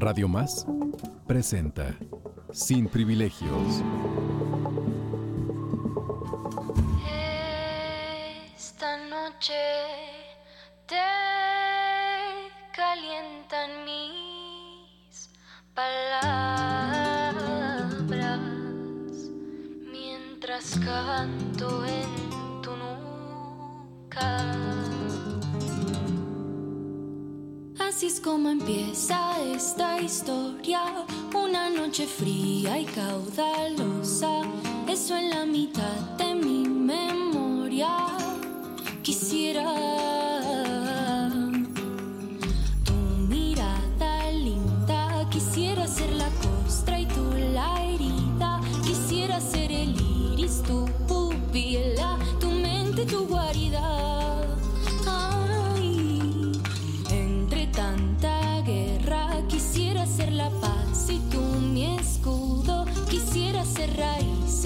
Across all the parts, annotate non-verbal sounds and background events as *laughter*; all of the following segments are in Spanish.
Radio Más presenta Sin Privilegios. Esta noche te calientan mis palabras mientras canto en tu nuca. Así es como empieza esta historia, una noche fría y caudalosa, eso en la mitad de mi memoria. Quisiera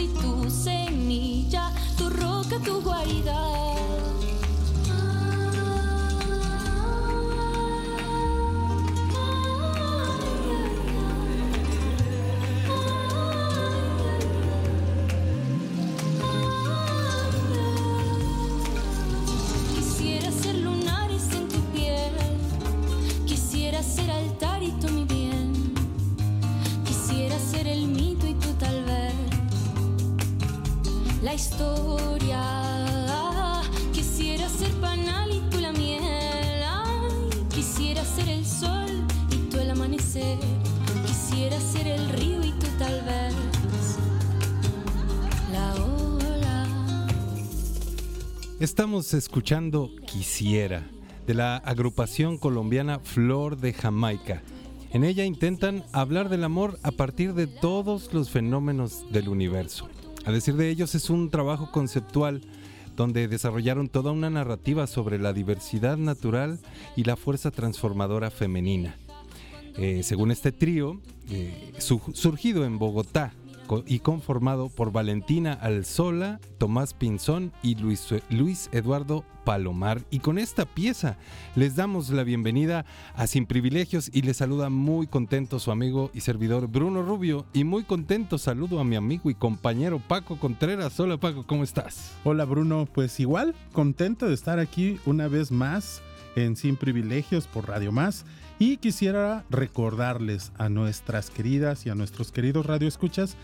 raíz y tu Estamos escuchando Quisiera, de la agrupación colombiana Flor de Jamaica. En ella intentan hablar del amor a partir de todos los fenómenos del universo. A decir de ellos, es un trabajo conceptual donde desarrollaron toda una narrativa sobre la diversidad natural y la fuerza transformadora femenina. Eh, según este trío, eh, su- surgido en Bogotá y conformado por Valentina Alzola, Tomás Pinzón y Luis, Luis Eduardo Palomar. Y con esta pieza les damos la bienvenida a Sin Privilegios y les saluda muy contento su amigo y servidor Bruno Rubio. Y muy contento saludo a mi amigo y compañero Paco Contreras. Hola Paco, ¿cómo estás? Hola Bruno, pues igual, contento de estar aquí una vez más en Sin Privilegios por Radio Más y quisiera recordarles a nuestras queridas y a nuestros queridos radioescuchas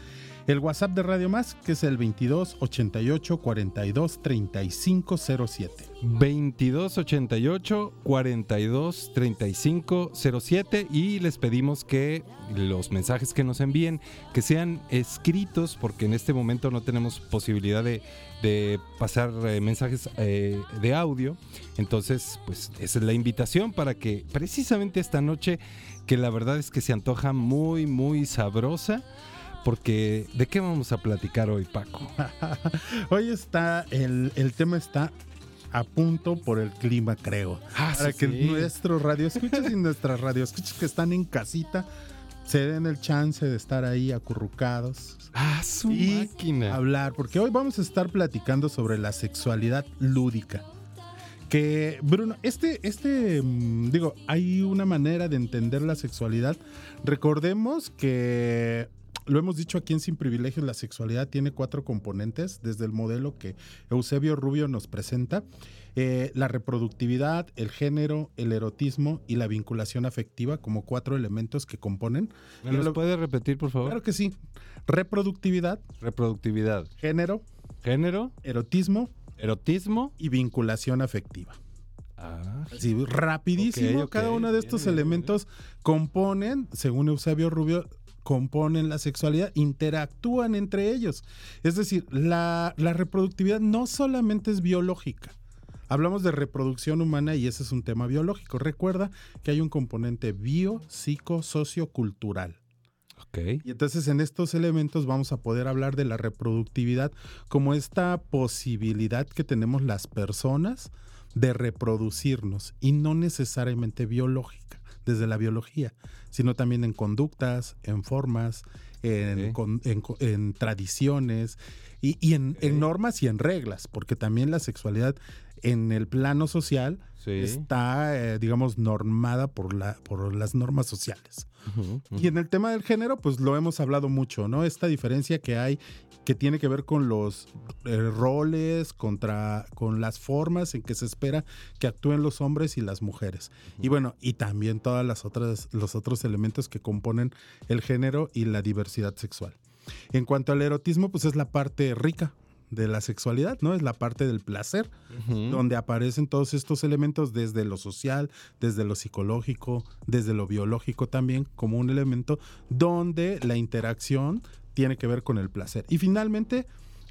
el WhatsApp de Radio Más que es el 22 88 42 35 07. 2288 42 35 07 y les pedimos que los mensajes que nos envíen que sean escritos porque en este momento no tenemos posibilidad de, de pasar eh, mensajes eh, de audio entonces pues esa es la invitación para que precisamente esta noche que la verdad es que se antoja muy muy sabrosa porque ¿de qué vamos a platicar hoy Paco? *laughs* Hoy está, el, el tema está a punto por el clima, creo. Ah, Para sí, que sí. nuestros radioescuchas y nuestras radioescuchas que están en casita se den el chance de estar ahí acurrucados. Ah, su y máquina. hablar, porque hoy vamos a estar platicando sobre la sexualidad lúdica. Que, Bruno, este, este, mm, digo, hay una manera de entender la sexualidad. Recordemos que lo hemos dicho aquí en Sin Privilegios, la sexualidad tiene cuatro componentes, desde el modelo que Eusebio Rubio nos presenta, eh, la reproductividad, el género, el erotismo y la vinculación afectiva como cuatro elementos que componen. ¿Me los Lo- puede repetir, por favor? Claro que sí. Reproductividad, Reproductividad, género, género, erotismo erotismo. y vinculación afectiva. Ah, Sí, rapidísimo. Cada uno de estos bien, elementos componen, según Eusebio Rubio, componen la sexualidad, interactúan entre ellos. Es decir, la, la reproductividad no solamente es biológica. Hablamos de reproducción humana y ese es un tema biológico. Recuerda que hay un componente bio, psico, sociocultural. Ok. Y entonces en estos elementos vamos a poder hablar de la reproductividad como esta posibilidad que tenemos las personas de reproducirnos y no necesariamente biológica, desde la biología, sino también en conductas, en formas, en, Ok. con- en co- en tradiciones y, y en, en normas y en reglas, porque también la sexualidad en el plano social Sí. está, eh, digamos, normada por, la, por las normas sociales. Y en el tema del género, pues lo hemos hablado mucho, ¿no? Esta diferencia que hay que tiene que ver con los eh, roles, contra, con las formas en que se espera que actúen los hombres y las mujeres. Y bueno, y también todas las otras, los otros elementos que componen el género y la diversidad sexual. En cuanto al erotismo, pues es la parte rica de la sexualidad, ¿no? Es la parte del placer donde aparecen todos estos elementos desde lo social, desde lo psicológico, desde lo biológico también, como un elemento donde la interacción tiene que ver con el placer. Y finalmente,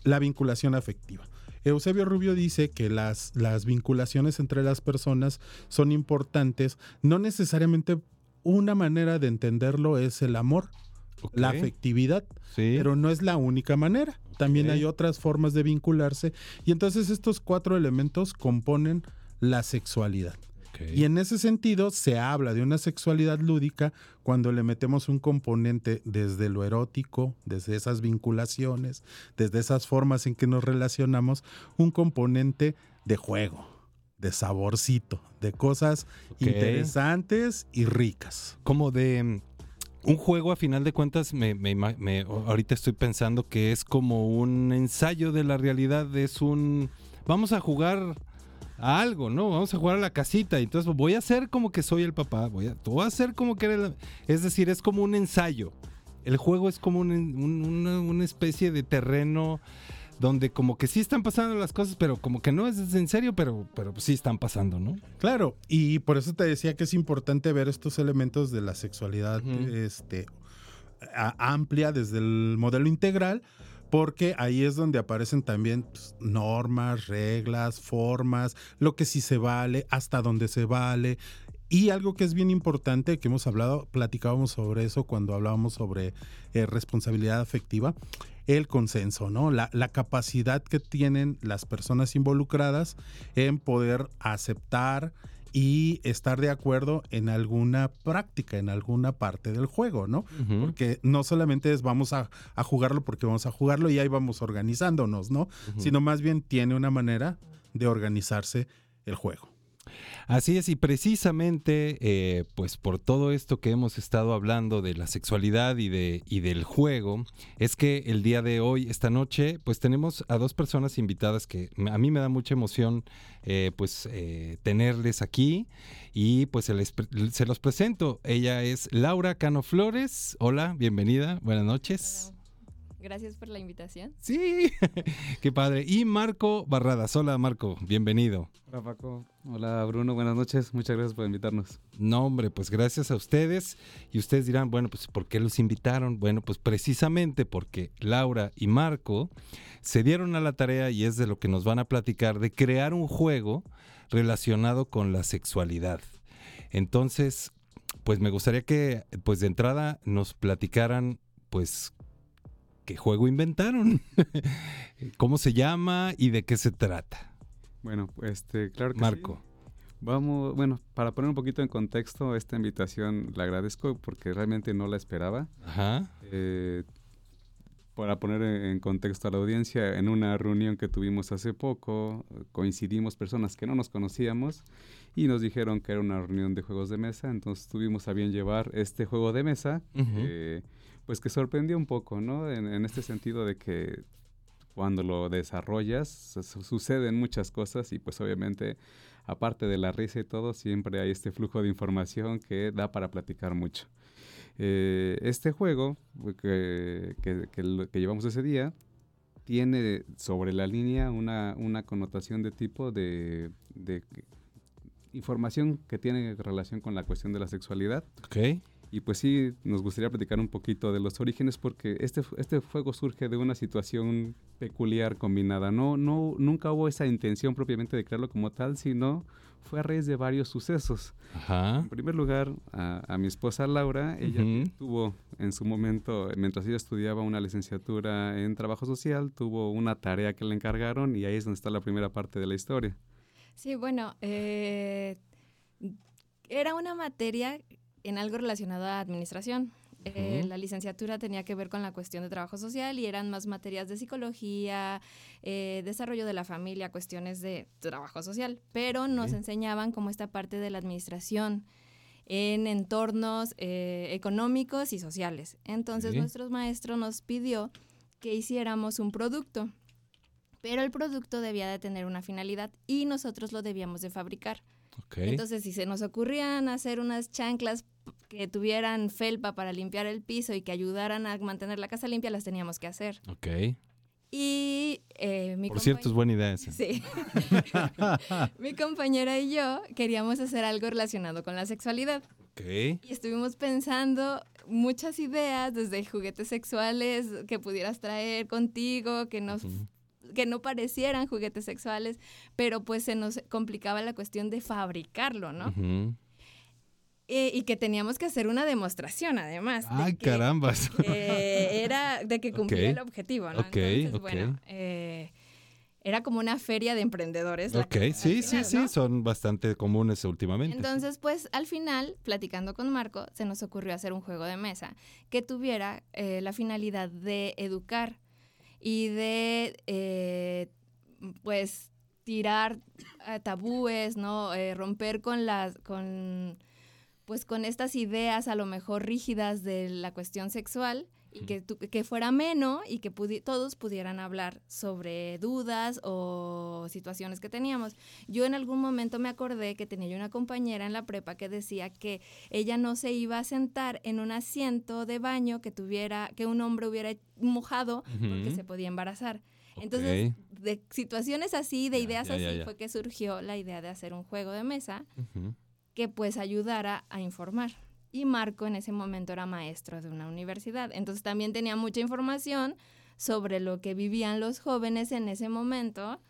la vinculación afectiva. Eusebio Rubio dice que las, las vinculaciones entre las personas son importantes, no necesariamente una manera de entenderlo es el amor, la afectividad, Sí. pero no es la única manera. También hay otras formas de vincularse y entonces estos cuatro elementos componen la sexualidad. Y en ese sentido se habla de una sexualidad lúdica cuando le metemos un componente desde lo erótico, desde esas vinculaciones, desde esas formas en que nos relacionamos, un componente de juego, de saborcito, de cosas interesantes y ricas. como de mm, un juego a final de cuentas me, me- ahorita estoy pensando que es como un ensayo de la realidad es un vamos a jugar a algo no vamos a jugar a la casita. Entonces voy a hacer como que soy el papá voy a tú vas a hacer como que eres la- es decir es como un ensayo. El juego es como un- un- una, una especie de terreno donde como que sí están pasando las cosas pero como que no es en serio pero pero sí están pasando no Claro, y por eso te decía que es importante ver estos elementos de la sexualidad este, a- amplia desde el modelo integral, porque ahí es donde aparecen también pues, normas, reglas, formas, lo que sí se vale, hasta dónde se vale. Y algo que es bien importante, que hemos hablado, platicábamos sobre eso cuando hablábamos sobre eh, responsabilidad afectiva, el consenso, ¿no? La, la capacidad que tienen las personas involucradas en poder aceptar y estar de acuerdo en alguna práctica, en alguna parte del juego, ¿no? Porque no solamente es vamos a, a jugarlo porque vamos a jugarlo y ahí vamos organizándonos, ¿no? Sino más bien tiene una manera de organizarse el juego. Así es, y precisamente, eh, pues por todo esto que hemos estado hablando de la sexualidad y, de, y del juego, es que el día de hoy, esta noche, pues tenemos a dos personas invitadas que a mí me da mucha emoción, eh, pues eh, tenerles aquí y pues se, les se los presento. Ella es Laura Cano Flores. Hola, bienvenida, buenas noches. Gracias por la invitación. Sí, *laughs* qué padre. Y Marco Barradas. Hola, Marco, bienvenido. Hola Paco, hola Bruno, buenas noches, muchas gracias por invitarnos. No, hombre, pues gracias a ustedes. Y ustedes dirán, bueno, pues ¿por qué los invitaron? Bueno, pues precisamente porque Laura y Marco se dieron a la tarea, y es de lo que nos van a platicar, de crear un juego relacionado con la sexualidad. Entonces, pues me gustaría que, pues de entrada, nos platicaran, pues, qué juego inventaron, *laughs* cómo se llama y de qué se trata. Bueno, este, claro que sí. Marco. Vamos, bueno, para poner un poquito en contexto esta invitación, la agradezco porque realmente no la esperaba. Ajá. Eh, para poner en contexto a la audiencia, en una reunión que tuvimos hace poco, coincidimos personas que no nos conocíamos y nos dijeron que era una reunión de juegos de mesa, entonces tuvimos a bien llevar este juego de mesa, que, pues que sorprendió un poco, ¿no? En, este sentido de que cuando lo desarrollas su- su- suceden muchas cosas y pues obviamente aparte de la risa y todo, siempre hay este flujo de información que da para platicar mucho. Eh, este juego que, que- llevamos ese día tiene sobre la línea una, connotación de tipo de, de información que tiene relación con la cuestión de la sexualidad. Ok. Y pues sí, nos gustaría platicar un poquito de los orígenes porque este, este juego surge de una situación peculiar combinada. No, no, nunca hubo esa intención propiamente de crearlo como tal, sino fue a raíz de varios sucesos. En primer lugar, a, mi esposa Laura, ella tuvo en su momento, mientras ella estudiaba una licenciatura en trabajo social, tuvo una tarea que le encargaron y ahí es donde está la primera parte de la historia. Sí, bueno, eh, era una materia en algo relacionado a administración. Eh, la licenciatura tenía que ver con la cuestión de trabajo social y eran más materias de psicología, eh, desarrollo de la familia, cuestiones de trabajo social, pero nos enseñaban como esta parte de la administración en entornos eh, económicos y sociales. Entonces nuestro maestro nos pidió que hiciéramos un producto, pero el producto debía de tener una finalidad y nosotros lo debíamos de fabricar. Entonces, si se nos ocurrían hacer unas chanclas que tuvieran felpa para limpiar el piso y que ayudaran a mantener la casa limpia, las teníamos que hacer. Ok. Y eh, mi Por cierto, es buena idea esa. Sí. *laughs* mi compañera y yo queríamos hacer algo relacionado con la sexualidad. Ok. Y estuvimos pensando muchas ideas, desde juguetes sexuales que pudieras traer contigo, que nos que no parecieran juguetes sexuales, pero pues se nos complicaba la cuestión de fabricarlo, ¿no? Eh, y que teníamos que hacer una demostración, además. ¡Ay, carambas! era de que cumplía el objetivo, ¿no? Entonces, bueno, eh, era como una feria de emprendedores. Ok, sí, sí, sí, son bastante comunes últimamente. Entonces, pues al final, platicando con Marco, se nos ocurrió hacer un juego de mesa que tuviera eh, la finalidad de educar y de, pues, tirar tabúes, ¿no? romper con las, con pues con estas ideas a lo mejor rígidas de la cuestión sexual y que, que fuera menos y que todos pudieran hablar sobre dudas o situaciones que teníamos. Yo en algún momento me acordé que tenía yo una compañera en la prepa que decía que ella no se iba a sentar en un asiento de baño que tuviera, que un hombre hubiera mojado porque se podía embarazar. Entonces, de situaciones así, de ideas así, fue que surgió la idea de hacer un juego de mesa que pues ayudara a informar. Y Marco en ese momento era maestro de una universidad, entonces también tenía mucha información sobre lo que vivían los jóvenes en ese momento,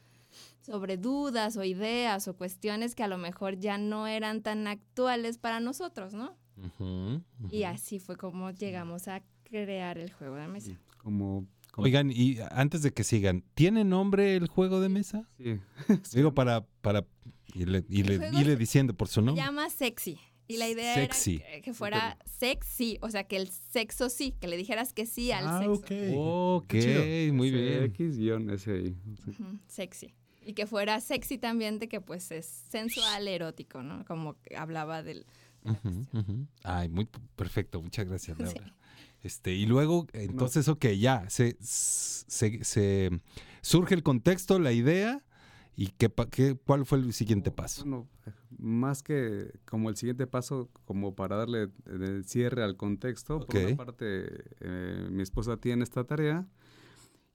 sobre dudas o ideas o cuestiones que a lo mejor ya no eran tan actuales para nosotros, ¿no? Y así fue como llegamos a crear el juego de mesa. Como Oigan, y antes de que sigan, ¿tiene nombre el juego de mesa? *laughs* Sí. Digo, para, para irle, diciendo por su nombre. Se llama Sexy. Y la idea era que, fuera sexy, o sea, que el sexo sí, que le dijeras que sí al ah, sexo. Ok, muy bien. X-S Sexy. Y que fuera sexy también de que pues es sensual, erótico, ¿no? Como hablaba del... Ay, muy perfecto, muchas gracias, Laura. *laughs* Este, y luego, entonces, ok, ya, se, se, surge el contexto, la idea, ¿y qué, qué, cuál fue el siguiente paso? Bueno, más que como el siguiente paso, como para darle el cierre al contexto, por una parte, eh, mi esposa tiene esta tarea,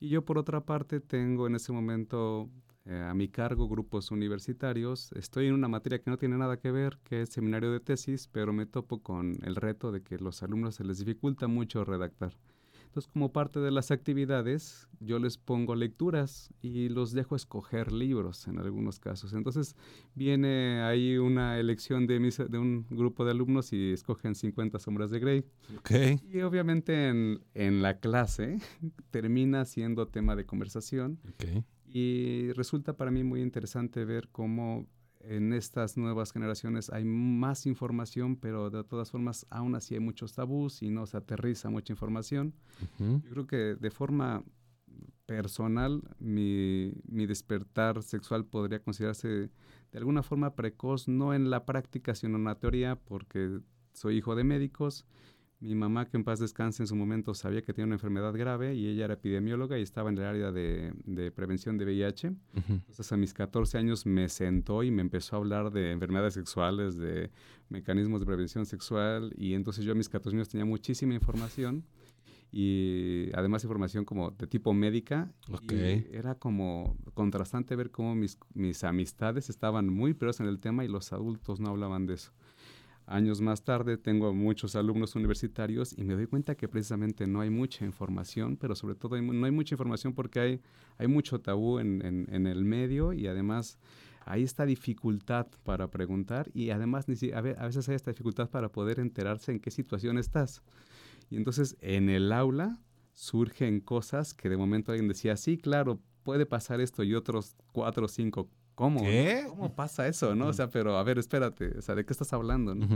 y yo por otra parte tengo en ese momento eh, a mi cargo grupos universitarios. Estoy en una materia que no tiene nada que ver, que es seminario de tesis, pero me topo con el reto de que los alumnos se les dificulta mucho redactar. Entonces, como parte de las actividades, yo les pongo lecturas y los dejo escoger libros en algunos casos. Entonces, viene ahí una elección de, de un grupo de alumnos y escogen 50 sombras de Grey. Okay. Y obviamente en, en la clase *laughs* termina siendo tema de conversación. Okay. Y resulta para mí muy interesante ver cómo en estas nuevas generaciones hay más información, pero de todas formas aún así hay muchos tabús y no se aterriza mucha información. Yo creo que de forma personal mi, mi, despertar sexual podría considerarse de alguna forma precoz, no en la práctica, sino en la teoría, porque soy hijo de médicos mi mamá, que en paz descanse en su momento, sabía que tenía una enfermedad grave y ella era epidemióloga y estaba en el área de, prevención de VIH. Entonces a mis 14 años me sentó y me empezó a hablar de enfermedades sexuales, de mecanismos de prevención sexual y entonces yo a mis 14 años tenía muchísima información y además información como de tipo médica. Okay. Y era como contrastante ver cómo mis, mis amistades estaban muy peores en el tema y los adultos no hablaban de eso. Años más tarde tengo muchos alumnos universitarios y me doy cuenta que precisamente no hay mucha información, pero sobre todo hay no hay mucha información porque hay, hay mucho tabú en, en- en el medio y además hay esta dificultad para preguntar y además a veces hay esta dificultad para poder enterarse en qué situación estás. Y entonces en el aula surgen cosas que de momento alguien decía, sí, claro, puede pasar esto y otros cuatro o cinco. ¿Cómo? ¿Qué? ¿Cómo pasa eso? ¿no? O sea, pero a ver, espérate, o sea, ¿de qué estás hablando? no?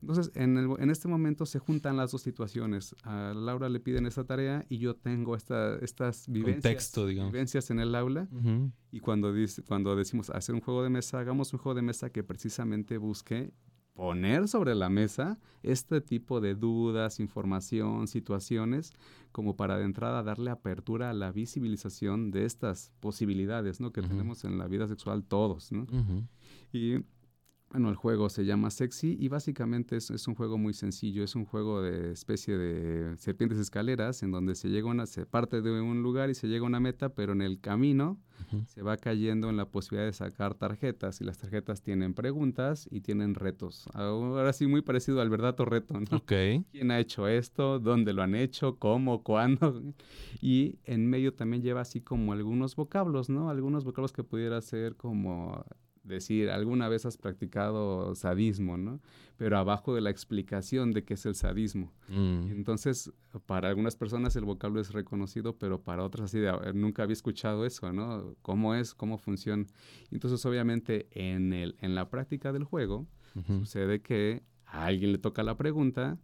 Entonces, en, el- en este momento se juntan las dos situaciones. A Laura le piden esta tarea y yo tengo esta, estas vivencias, Contexto, vivencias en el aula. Ujú. Y cuando, dice, cuando decimos hacer un juego de mesa, hagamos un juego de mesa que precisamente busque poner sobre la mesa este tipo de dudas, información, situaciones, como para de entrada darle apertura a la visibilización de estas posibilidades ¿no? que tenemos en la vida sexual todos. ¿no? Y bueno, el juego se llama Sexy y básicamente es, es un juego muy sencillo. Es un juego de especie de serpientes escaleras en donde se llega una, se parte de un lugar y se llega a una meta, pero en el camino se va cayendo en la posibilidad de sacar tarjetas y las tarjetas tienen preguntas y tienen retos. Ahora sí, muy parecido al verdadero reto, ¿no? Ok. ¿Quién ha hecho esto? ¿Dónde lo han hecho? ¿Cómo? ¿Cuándo? *laughs* Y en medio también lleva así como algunos vocablos, ¿no? Algunos vocablos que pudiera ser como decir, alguna vez has practicado sadismo, ¿no? Pero abajo de la explicación de qué es el sadismo. Mm. Entonces, para algunas personas el vocablo es reconocido, pero para otras así de, "Ah, nunca había escuchado eso, ¿no? ¿Cómo es? ¿Cómo funciona? Entonces, obviamente, en, el, en la práctica del juego, sucede que a alguien le toca la pregunta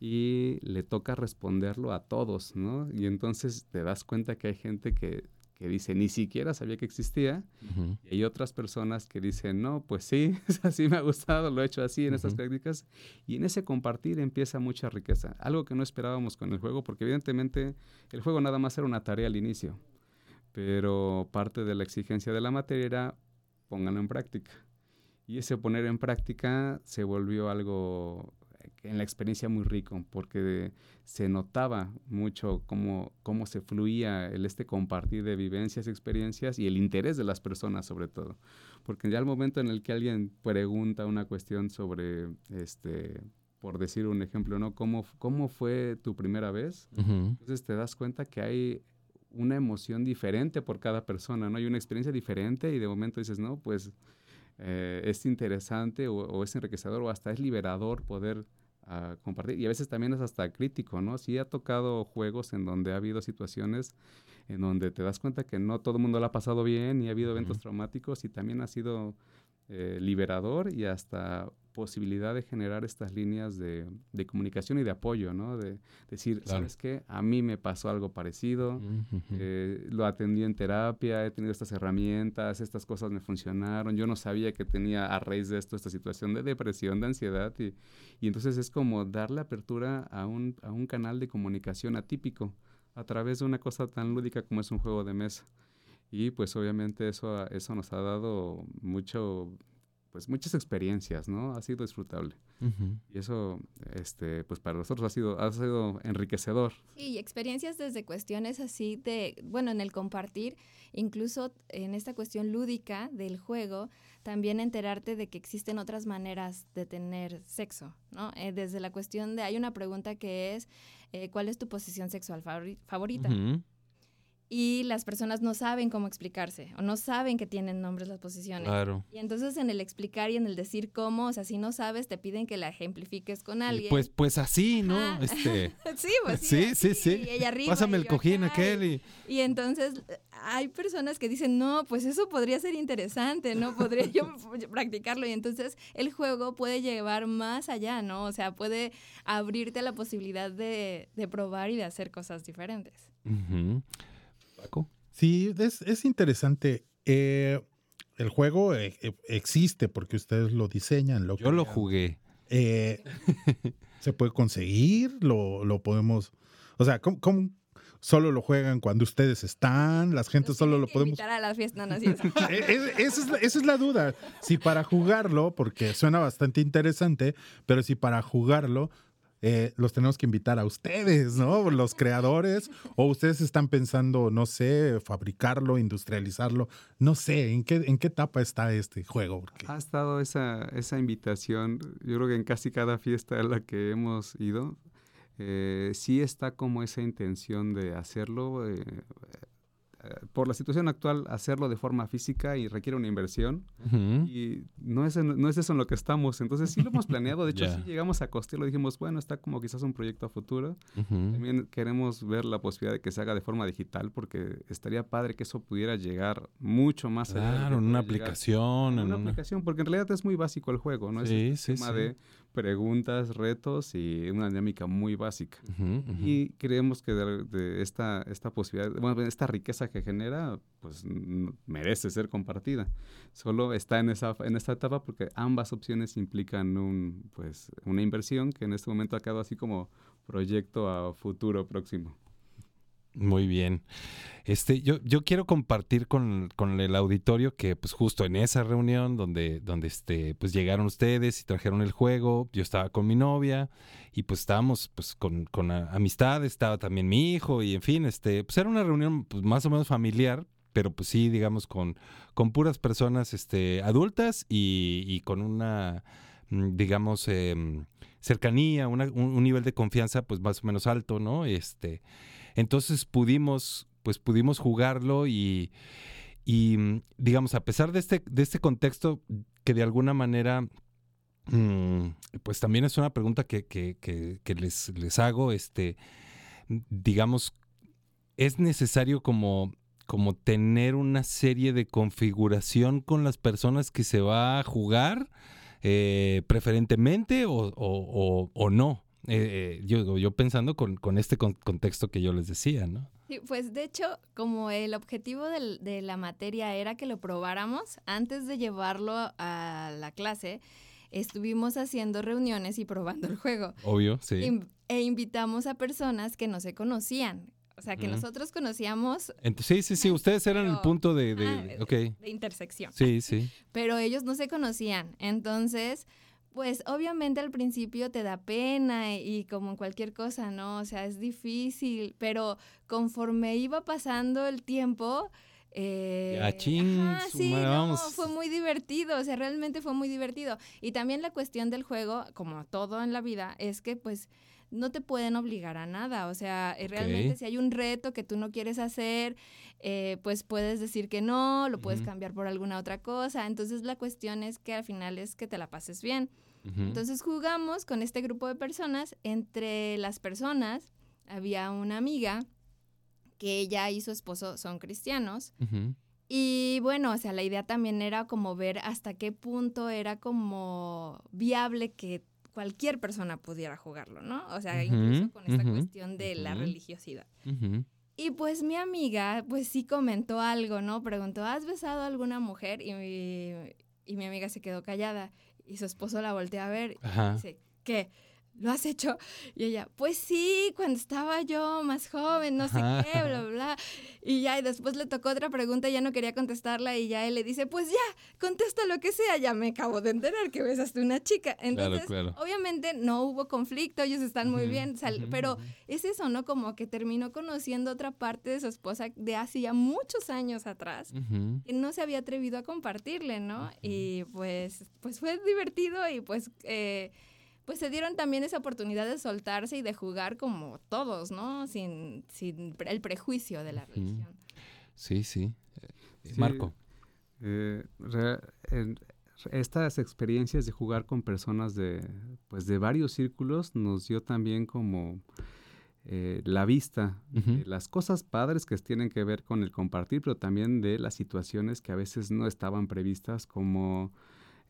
y le toca responderlo a todos, ¿no? Y entonces te das cuenta que hay gente que, que dice, ni siquiera sabía que existía, Ujú. y hay otras personas que dicen, no, pues sí, *laughs* así me ha gustado, lo he hecho así en estas Ujú. prácticas. Y en ese compartir empieza mucha riqueza. Algo que no esperábamos con el juego, porque evidentemente el juego nada más era una tarea al inicio. Pero parte de la exigencia de la materia era pónganlo en práctica. Y ese poner en práctica se volvió algo en la experiencia muy rico, porque se notaba mucho cómo, cómo se fluía el este compartir de vivencias, experiencias y el interés de las personas sobre todo. Porque ya al momento en el que alguien pregunta una cuestión sobre, este, por decir un ejemplo, ¿no? ¿Cómo, cómo fue tu primera vez? Entonces te das cuenta que hay una emoción diferente por cada persona, ¿no? Hay una experiencia diferente y de momento dices, no, pues eh, es interesante o, o es enriquecedor o hasta es liberador poder ah, compartir. Y a veces también es hasta crítico, ¿no? Sí ha tocado juegos en donde ha habido situaciones en donde te das cuenta que no todo el mundo lo ha pasado bien y ha habido eventos traumáticos y también ha sido eh, liberador y hasta posibilidad de generar estas líneas de, de comunicación y de apoyo, ¿no? De decir, Claro. ¿sabes qué? A mí me pasó algo parecido, eh, lo atendí en terapia, he tenido estas herramientas, estas cosas me funcionaron, yo no sabía que tenía a raíz de esto esta situación de depresión, de ansiedad, y, y entonces es como darle apertura a un, a un canal de comunicación atípico a través de una cosa tan lúdica como es un juego de mesa. Y pues obviamente eso, eso nos ha dado mucho, pues muchas experiencias, ¿no? Ha sido disfrutable. Y eso, este, pues para nosotros ha sido, ha sido enriquecedor. Sí, y experiencias desde cuestiones así de, bueno, en el compartir, incluso en esta cuestión lúdica del juego, también enterarte de que existen otras maneras de tener sexo, ¿no? Eh, desde la cuestión de, hay una pregunta que es, eh, ¿cuál es tu posición sexual favori- favorita? Y las personas no saben cómo explicarse o no saben que tienen nombres las posiciones. Claro. Y entonces en el explicar y en el decir cómo, o sea, si no sabes, te piden que la ejemplifiques con Y alguien. Pues, pues así, ¿no? Ajá. Este. *laughs* Sí, pues sí, Sí, sí, así, sí. y ella arriba, Pásame y el cojín acá, aquel y. Y entonces hay personas que dicen, no, pues eso podría ser interesante, ¿no? Podría yo *laughs* *laughs* practicarlo. Y entonces el juego puede llevar más allá, ¿no? O sea, puede abrirte a la posibilidad de, de probar y de hacer cosas diferentes. Paco. Sí, es, es interesante. Eh, el juego eh, eh, existe porque ustedes lo diseñan. Lo Yo lo jugué. Eh, *laughs* se puede conseguir, lo, lo podemos. O sea, ¿cómo, cómo solo lo juegan cuando ustedes están? Las gentes solo lo podemos. Invitar a la fiesta, no, sí, *laughs* eh, esa, es la, esa es la duda. Si para jugarlo, porque suena bastante interesante, pero si para jugarlo eh, los tenemos que invitar a ustedes, ¿no? Los creadores, o ustedes están pensando, no sé, fabricarlo, industrializarlo, no sé, ¿en qué, en qué etapa está este juego? Ha estado esa, esa invitación, yo creo que en casi cada fiesta a la que hemos ido, eh, sí está como esa intención de hacerlo. Eh, por la situación actual, hacerlo de forma física y requiere una inversión. Y no es, en- no es eso en lo que estamos. Entonces sí lo hemos planeado. De hecho, *laughs* Ya. sí llegamos a costearlo. Dijimos, bueno, está como quizás un proyecto a futuro. También queremos ver la posibilidad de que se haga de forma digital porque estaría padre que eso pudiera llegar mucho más allá. Claro, en una aplicación. En una una- aplicación, porque en realidad es muy básico el juego, ¿no? Es Sí, un sí, sistema sí. de preguntas, retos y una dinámica muy básica. Y creemos que de, de esta, esta posibilidad, bueno, esta riqueza que genera, pues merece ser compartida. Solo está en esa en esta etapa porque ambas opciones implican un, pues, una inversión que en este momento ha quedado así como proyecto a futuro próximo. Muy bien. Este, yo, yo quiero compartir con, con el auditorio que, pues, justo en esa reunión donde, donde este, pues llegaron ustedes y trajeron el juego, yo estaba con mi novia y pues estábamos pues con, con amistad, estaba también mi hijo, y en fin, este, pues era una reunión pues, más o menos familiar, pero pues sí, digamos, con, con puras personas este, adultas y, y con una, mm, digamos, em, cercanía, un, un nivel de confianza pues más o menos alto, ¿no? Este, entonces pudimos, pues pudimos jugarlo y, mm, digamos, a pesar de este, de este contexto que de alguna manera, mm, pues también es una pregunta que, que- les, les hago, este, digamos, es necesario como, como tener una serie de configuración con las personas que se va a jugar, eh, preferentemente o- o- o no. Eh, eh, yo, yo pensando con, con este con- contexto que yo les decía, ¿no? Sí, pues de hecho, como el objetivo del- de la materia era que lo probáramos, antes de llevarlo a la clase, estuvimos haciendo reuniones y probando el juego. Obvio, sí. E invitamos a personas que no se conocían. O sea, que nosotros conocíamos sí, sí, sí, ustedes eran el punto de... de- ah, ok. de intersección. Sí, sí. *laughs* pero ellos no se conocían. Entonces, pues obviamente al principio te da pena y, como en cualquier cosa, ¿no? O sea, es difícil, pero conforme iba pasando el tiempo... Eh, Ya, ching, ajá, su sí, no, fue muy divertido, o sea, realmente fue muy divertido. Y también la cuestión del juego, como todo en la vida, es que pues no te pueden obligar a nada. O sea, eh, realmente si hay un reto que tú no quieres hacer, eh, pues puedes decir que no, lo puedes cambiar por alguna otra cosa. Entonces la cuestión es que al final es que te la pases bien. Entonces jugamos con este grupo de personas. Entre las personas había una amiga que ella y su esposo son cristianos. Y bueno, o sea, la idea también era como ver hasta qué punto era como viable que cualquier persona pudiera jugarlo, ¿no? O sea, incluso con esta cuestión de la religiosidad. Y pues mi amiga, pues sí comentó algo, ¿no? Preguntó, ¿has besado a alguna mujer? Y mi, y mi amiga se quedó callada. Y su esposo la voltea a ver y Ajá. dice, ¿qué? ¿Lo has hecho? Y ella, pues sí, cuando estaba yo más joven, no sé qué, bla, bla. Y ya, y después le tocó otra pregunta, ya no quería contestarla y ya él le dice, pues ya, contesta lo que sea, ya me acabo de enterar que besaste una chica. Entonces, claro. obviamente no hubo conflicto, ellos están muy bien, sal- pero es eso, ¿no? Como que terminó conociendo otra parte de su esposa de hace ya muchos años atrás. Que no se había atrevido a compartirle, ¿no? Y pues, pues fue divertido y pues, eh, pues se dieron también esa oportunidad de soltarse y de jugar como todos, ¿no? Sin, sin el prejuicio de la religión. Sí, sí. Eh, Sí, Marco. eh, re- en- estas experiencias de jugar con personas de, pues de varios círculos nos dio también como eh, la vista de las cosas padres que tienen que ver con el compartir, pero también de las situaciones que a veces no estaban previstas como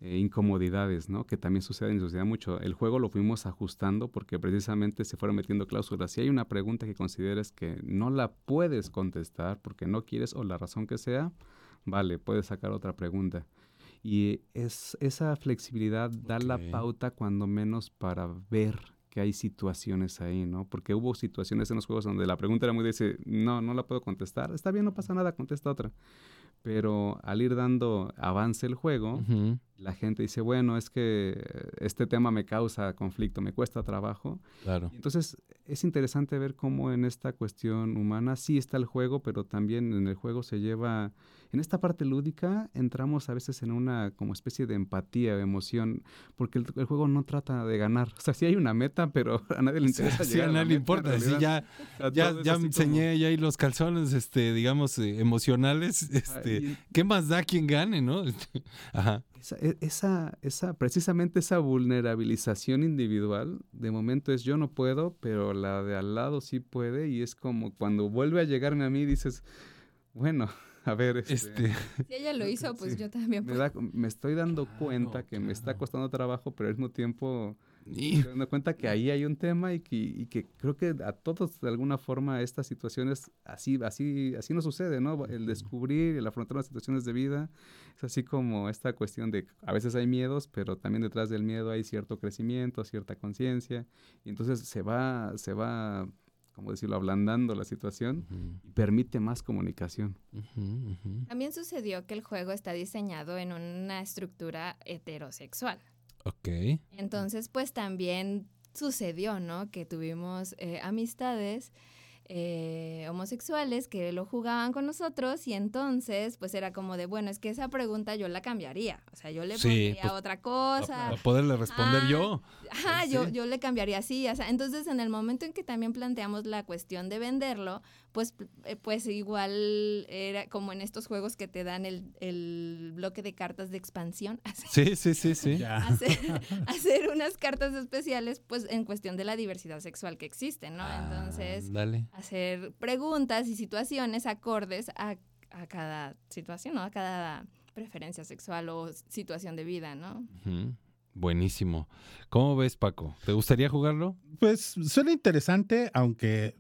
eh, incomodidades, ¿no? Que también suceden y sucede mucho. El juego lo fuimos ajustando porque precisamente se fueron metiendo cláusulas. Si hay una pregunta que consideres que no la puedes contestar porque no quieres o la razón que sea, vale, puedes sacar otra pregunta. Y es esa flexibilidad da la pauta cuando menos para ver que hay situaciones ahí, ¿no? Porque hubo situaciones en los juegos donde la pregunta era muy de no, no la puedo contestar, está bien, no pasa nada, contesta otra. Pero al ir dando avance el juego, la gente dice, bueno, es que este tema me causa conflicto, me cuesta trabajo. Claro. Entonces, es interesante ver cómo en esta cuestión humana sí está el juego, pero también en el juego se lleva, en esta parte lúdica, entramos a veces en una como especie de empatía, de emoción, porque el, el juego no trata de ganar. O sea, sí hay una meta, pero *laughs* a nadie le interesa Sí, llegar a la nadie le meta, importa. Sí, ya, O sea, ya, ya me como- enseñé ya ahí los calzones, este, digamos, eh, emocionales. *laughs* Este, y- ¿Qué más da quien gane, no? *laughs* Ajá. Esa, e- esa, esa, precisamente esa vulnerabilización individual, de momento es yo no puedo, pero la de al lado sí puede, y es como cuando vuelve a llegarme a mí, dices, bueno, *laughs* a ver, este, Este, *laughs* Si ella lo hizo, pues Sí. yo también. me, puedo. da- me estoy dando cuenta que me está costando trabajo, pero al mismo tiempo me estoy dando cuenta que ahí hay un tema y que, y que creo que a todos de alguna forma estas situaciones así, así, así nos sucede, ¿no? El descubrir, el afrontar las situaciones de vida, es así como esta cuestión de a veces hay miedos, pero también detrás del miedo hay cierto crecimiento, cierta conciencia, y entonces se va, se va, como decirlo, ablandando la situación y permite más comunicación. También sucedió que el juego está diseñado en una estructura heterosexual. ok. Entonces, pues también sucedió, ¿no? Que tuvimos eh, amistades eh, homosexuales que lo jugaban con nosotros y entonces, pues era como de, bueno, es que esa pregunta yo la cambiaría. O sea, yo le Sí, pondría pues, otra cosa. A poderle responder Ah, yo. Ajá, yo, Sí. yo le cambiaría así. O sea, entonces, en el momento en que también planteamos la cuestión de venderlo, pues, eh, pues igual era como en estos juegos que te dan el, el bloque de cartas de expansión. *laughs* así. Sí, sí, sí, sí. Hacer, *laughs* hacer unas cartas especiales, pues en cuestión de la diversidad sexual que existe, ¿no? Entonces, Dale. Hacer preguntas y situaciones acordes a, a cada situación, ¿no? A cada preferencia sexual o situación de vida, ¿no? Buenísimo. ¿Cómo ves, Paco? ¿Te gustaría jugarlo? Pues suena interesante, aunque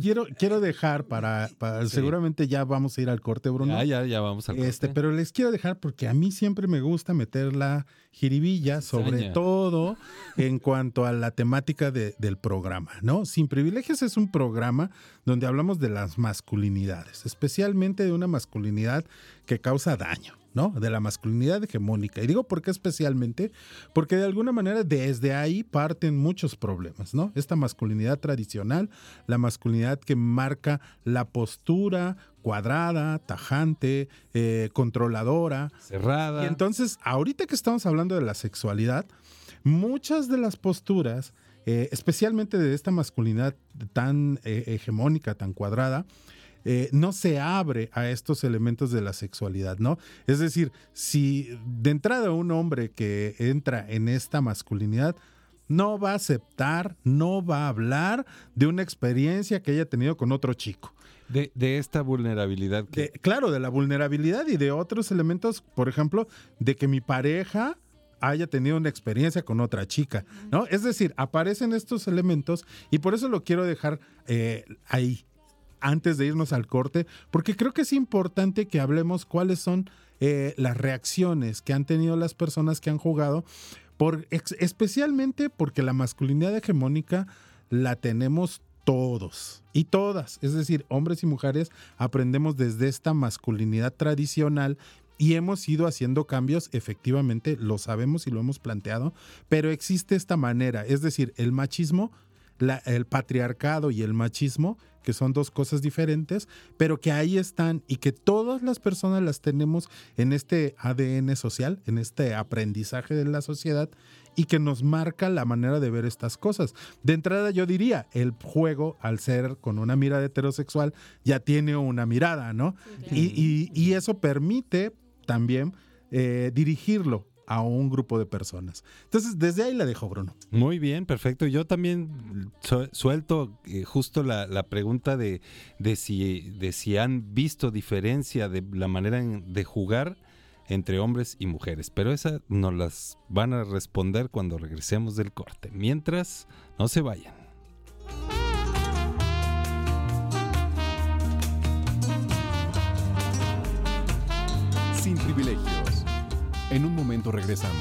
quiero, quiero dejar para, para- Sí. seguramente ya vamos a ir al corte, Bruno. Ya, ya, ya vamos al Este, corte. pero les quiero dejar porque a mí siempre me gusta meter la jiribilla, sobre todo en cuanto a la temática de- del programa, ¿no? Sin privilegios es un programa donde hablamos de las masculinidades, especialmente de una masculinidad que causa daño. ¿No? De la masculinidad hegemónica. Y digo por qué especialmente, porque de alguna manera desde ahí parten muchos problemas, ¿no? Esta masculinidad tradicional, la masculinidad que marca la postura cuadrada, tajante, eh, controladora. Cerrada. Y entonces, ahorita que estamos hablando de la sexualidad, muchas de las posturas, eh, especialmente de esta masculinidad tan eh, hegemónica, tan cuadrada, eh, no se abre a estos elementos de la sexualidad, ¿no? Es decir, si de entrada un hombre que entra en esta masculinidad no va a aceptar, no va a hablar de una experiencia que haya tenido con otro chico. De, de esta vulnerabilidad que... De- claro, de la vulnerabilidad y de otros elementos, por ejemplo, de que mi pareja haya tenido una experiencia con otra chica, ¿no? Es decir, aparecen estos elementos y por eso lo quiero dejar eh, ahí, antes de irnos al corte, porque creo que es importante que hablemos cuáles son eh, las reacciones que han tenido las personas que han jugado, por, especialmente porque la masculinidad hegemónica la tenemos todos y todas, es decir, hombres y mujeres aprendemos desde esta masculinidad tradicional y hemos ido haciendo cambios, efectivamente, lo sabemos y lo hemos planteado, pero existe esta manera, es decir, el machismo, la- el patriarcado y el machismo, que son dos cosas diferentes, pero que ahí están y que todas las personas las tenemos en este ADN social, en este aprendizaje de la sociedad y que nos marca la manera de ver estas cosas. De entrada yo diría, el juego, al ser con una mirada heterosexual, ya tiene una mirada, ¿no? y, y- y eso permite también eh, dirigirlo a un grupo de personas. Entonces, desde ahí la dejo, Bruno. Muy bien, perfecto. Yo también su- suelto eh, justo la, la pregunta de, de, si, de si han visto diferencia de la manera en- de jugar entre hombres y mujeres. Pero esa nos las van a responder cuando regresemos del corte. Mientras, no se vayan. Sin privilegios. En un momento regresamos.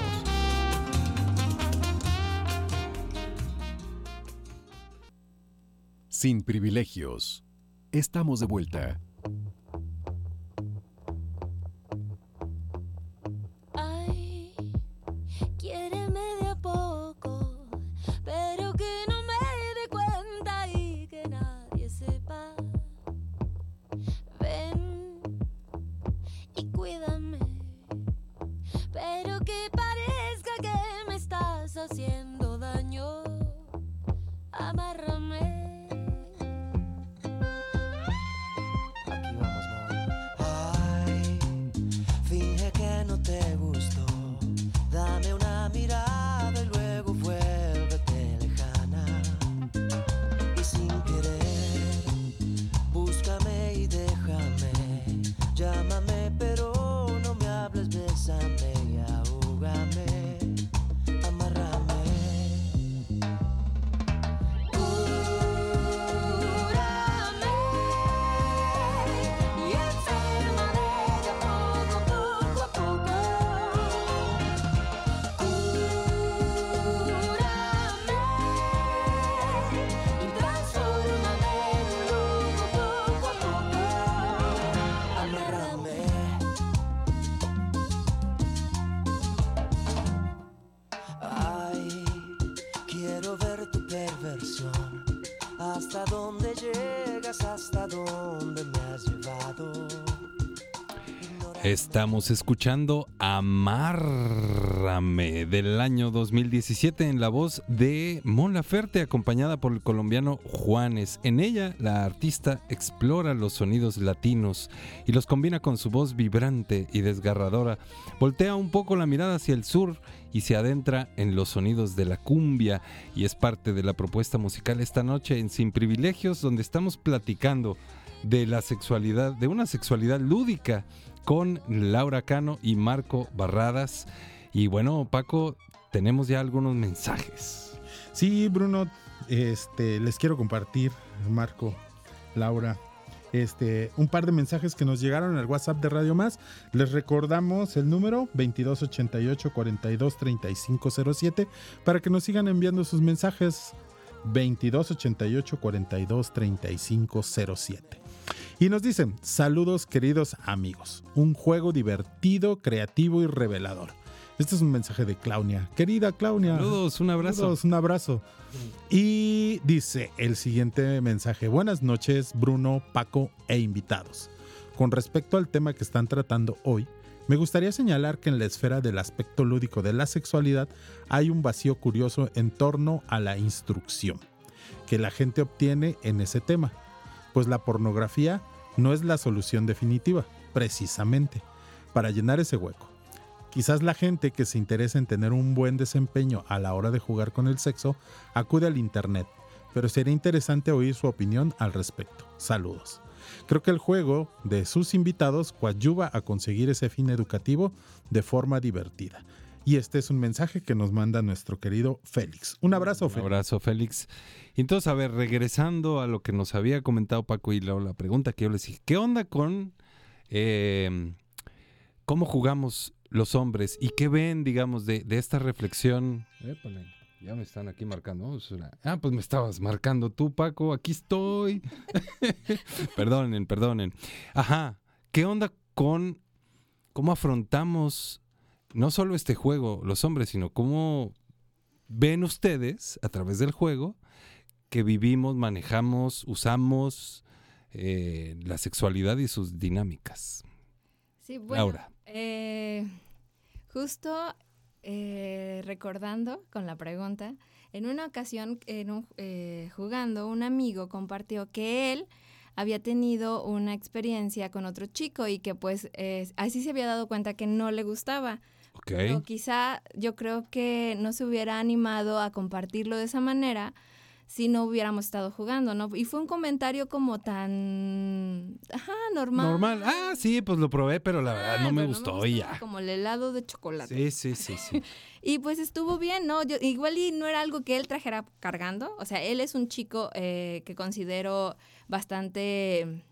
Sin privilegios. Estamos de vuelta. Estamos escuchando Amárrame del año 2017 en la voz de Mon Laferte acompañada por el colombiano Juanes. En ella la artista explora los sonidos latinos y los combina con su voz vibrante y desgarradora. Voltea un poco la mirada hacia el sur y se adentra en los sonidos de la cumbia y es parte de la propuesta musical esta noche en Sin Privilegios donde estamos platicando de la sexualidad, de una sexualidad lúdica con Laura Cano y Marco Barradas. Y bueno, Paco, tenemos ya algunos mensajes. Sí, Bruno, este, les quiero compartir, Marco, Laura, este, un par de mensajes que nos llegaron al WhatsApp de Radio Más. Les recordamos el número 2288 42 3507 para que nos sigan enviando sus mensajes 2288 42 3507. Y nos dicen, saludos queridos amigos, un juego divertido, creativo y revelador. Este es un mensaje de Claudia. Querida Claudia. Saludos, un abrazo. Saludos, un abrazo. Y dice el siguiente mensaje. Buenas noches, Bruno, Paco e invitados. Con respecto al tema que están tratando hoy, me gustaría señalar que en la esfera del aspecto lúdico de la sexualidad hay un vacío curioso en torno a la instrucción que la gente obtiene en ese tema, pues la pornografía no es la solución definitiva, precisamente, para llenar ese hueco. Quizás la gente que se interesa en tener un buen desempeño a la hora de jugar con el sexo acude al Internet, pero sería interesante oír su opinión al respecto. Saludos. Creo que el juego de sus invitados coadyuva a conseguir ese fin educativo de forma divertida. Y este es un mensaje que nos manda nuestro querido Félix. Un abrazo, Un abrazo, Félix. Y Entonces, a ver, regresando a lo que nos había comentado Paco y la, la pregunta que yo les dije, ¿qué onda con eh, cómo jugamos los hombres y qué ven, digamos, de, de esta reflexión? Épale, ya me están aquí marcando. Ah, pues me estabas marcando tú, Paco, aquí estoy. *laughs* perdonen, perdonen. Ajá, ¿qué onda con cómo afrontamos no solo este juego, los hombres, sino cómo ven ustedes a través del juego que vivimos, manejamos, usamos eh, la sexualidad y sus dinámicas. Sí, bueno, Laura. eh, justo eh, recordando con la pregunta, en una ocasión, en un, eh, jugando, un amigo compartió que él había tenido una experiencia con otro chico y que pues eh, así se había dado cuenta que no le gustaba. Ok. Pero quizá yo creo que no se hubiera animado a compartirlo de esa manera si no hubiéramos estado jugando, ¿no? Y fue un comentario como tan, ajá, normal. Normal. Ah, sí, pues lo probé, pero la verdad no me pero gustó y ya. Como el helado de chocolate. Sí, sí, sí, sí. *laughs* Y pues estuvo bien, ¿no? Yo, igual y no era algo que él trajera cargando. O sea, él es un chico eh, que considero bastante